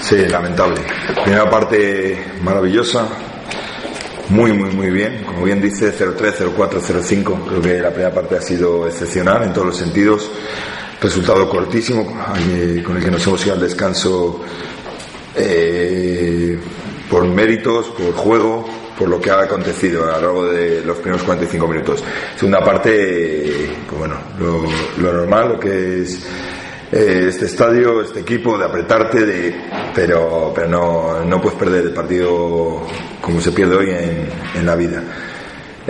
Sí, lamentable. Primera parte maravillosa, muy, muy, muy bien. Como bien dice, 0-3, 0-4, 0-5. Creo que la primera parte ha sido excepcional en todos los sentidos. Resultado cortísimo, con el que nos hemos ido al descanso eh, por méritos, por juego, por lo que ha acontecido a lo largo de los primeros 45 minutos. Segunda parte, pues bueno, lo, lo normal, lo que es eh, este estadio, este equipo, de apretarte, de, pero, pero no, no puedes perder el partido como se pierde hoy en, en la vida.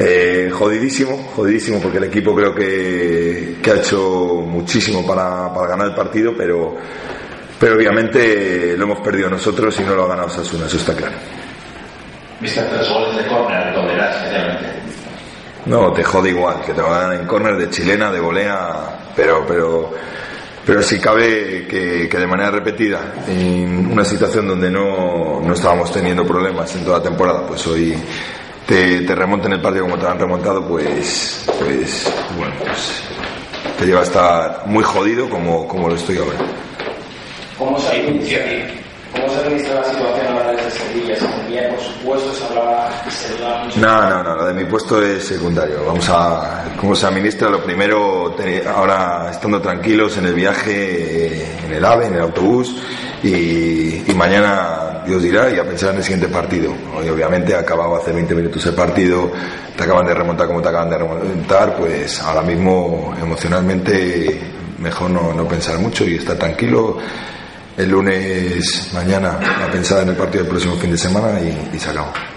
Eh, jodidísimo, jodidísimo, porque el equipo creo que, que ha hecho muchísimo para, para ganar el partido, pero, pero obviamente lo hemos perdido nosotros y no lo ha ganado Sasuna, eso está claro. Viste tres goles de córner, tolerás. No, te jode igual, que te lo ganan en córner de chilena, de volea, pero, pero, pero si cabe que, que de manera repetida, en una situación donde no, no estábamos teniendo problemas en toda la temporada, pues hoy te, te remonten el partido como te han remontado, pues, pues, bueno, pues te lleva a estar muy jodido como, como lo estoy ahora. ¿Cómo se cómo se administra la situación ahora desde Sevilla? Se sentía, por supuesto, se hablaba, se. No, no, no, lo de mi puesto es secundario. Vamos a, cómo se administra, lo primero, ahora estando tranquilos en el viaje, eh, en el AVE, en el autobús, y, y mañana Dios dirá y a pensar en el siguiente partido. Hoy obviamente acababa hace 20 minutos el partido, te acaban de remontar como te acaban de remontar, pues ahora mismo emocionalmente mejor no, no pensar mucho y estar tranquilo. El lunes, mañana, a pensar en el partido del próximo fin de semana y, y.